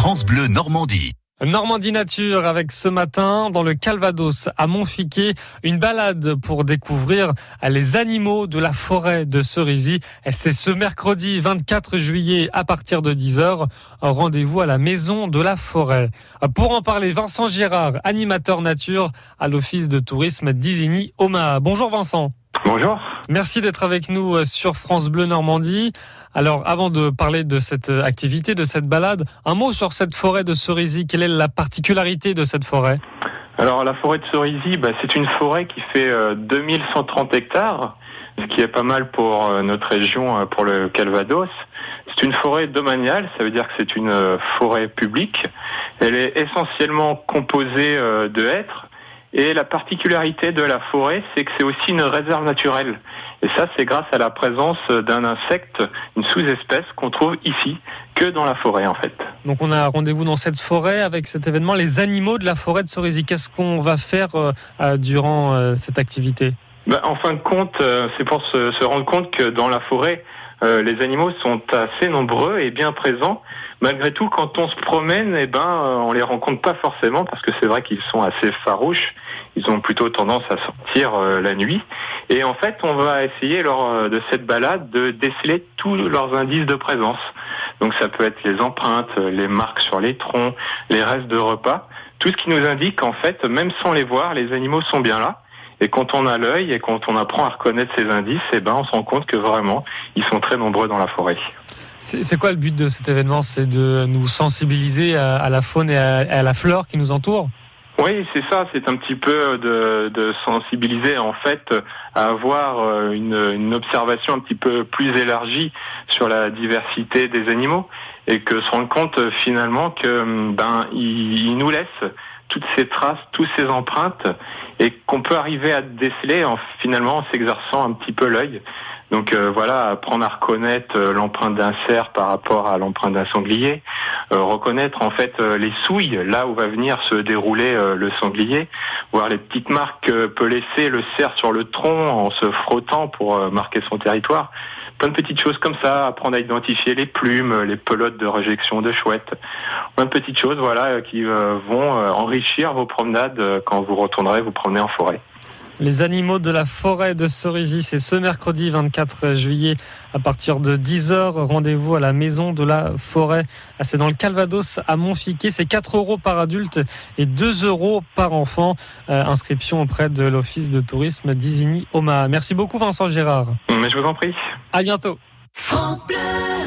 France Bleu Normandie. Normandie Nature avec ce matin dans le Calvados à Montfiquet une balade pour découvrir les animaux de la forêt de Cerisy. C'est ce mercredi 24 juillet à partir de 10h. Rendez-vous à la maison de la forêt. Pour en parler, Vincent Girard, animateur nature à l'office de tourisme d'Isigny-Omaha. Bonjour Vincent. Bonjour. Merci d'être avec nous euh, sur France Bleu Normandie. Alors, avant de parler de cette euh, activité, de cette balade, un mot sur cette forêt de Cerisy. Quelle est la particularité de cette forêt? Alors, la forêt de Cerisy, bah, c'est une forêt qui fait 2130 euh, hectares, ce qui est pas mal pour notre région, pour le Calvados. C'est une forêt domaniale, ça veut dire que c'est une forêt publique. Elle est essentiellement composée de hêtres et la particularité de la forêt, c'est que c'est aussi une réserve naturelle. Et ça, c'est grâce à la présence d'un insecte, une sous-espèce qu'on trouve ici, que dans la forêt en fait. Donc on a rendez-vous dans cette forêt avec cet événement, les animaux de la forêt de Cerisy. Qu'est-ce qu'on va faire euh, euh, durant euh, cette activité? Ben, En fin de compte, c'est pour se, se, rendre compte que dans la forêt, les animaux sont assez nombreux et bien présents malgré tout, quand on se promène, eh ben, euh, on les rencontre pas forcément parce que c'est vrai qu'ils sont assez farouches. Ils ont plutôt tendance à sortir euh, la nuit. Et en fait, on va essayer lors euh, de cette balade de déceler tous leurs indices de présence. Donc ça peut être les empreintes, les marques sur les troncs, les restes de repas, tout ce qui nous indique qu'en fait, même sans les voir, les animaux sont bien là. Et quand on a l'œil et quand on apprend à reconnaître ces indices, eh ben, on se rend compte que vraiment, ils sont très nombreux dans la forêt. C'est quoi le but de cet événement? C'est de nous sensibiliser à, la faune et à, la flore qui nous entoure? Oui, c'est ça. C'est un petit peu de, sensibiliser en fait à avoir euh, une, observation un petit peu plus élargie sur la diversité des animaux et que se rendre compte euh, finalement que ben il, nous laisse toutes ces traces, toutes ces empreintes et qu'on peut arriver à déceler en finalement en s'exerçant un petit peu l'œil. Donc euh, voilà, apprendre à reconnaître euh, l'empreinte d'un cerf par rapport à l'empreinte d'un sanglier, reconnaître en fait les souilles, là où va venir se dérouler le sanglier, voir les petites marques que peut laisser le cerf sur le tronc en se frottant pour marquer son territoire. Plein de petites choses comme ça, apprendre à identifier les plumes, les pelotes de réjection de chouettes. Plein de petites choses voilà, qui vont enrichir vos promenades quand vous retournerez vous promener en forêt. Les animaux de la forêt de Cerisy, c'est ce mercredi 24 juillet à partir de 10h. Rendez-vous à la maison de la forêt. Ah, c'est dans le Calvados à Montfiquet. C'est 4 euros par adulte et 2 euros par enfant. Euh, inscription auprès de l'Office de tourisme d'Isigny-Omaha. Merci beaucoup Vincent Gérard. Mais je vous en prie. À bientôt. France Bleu.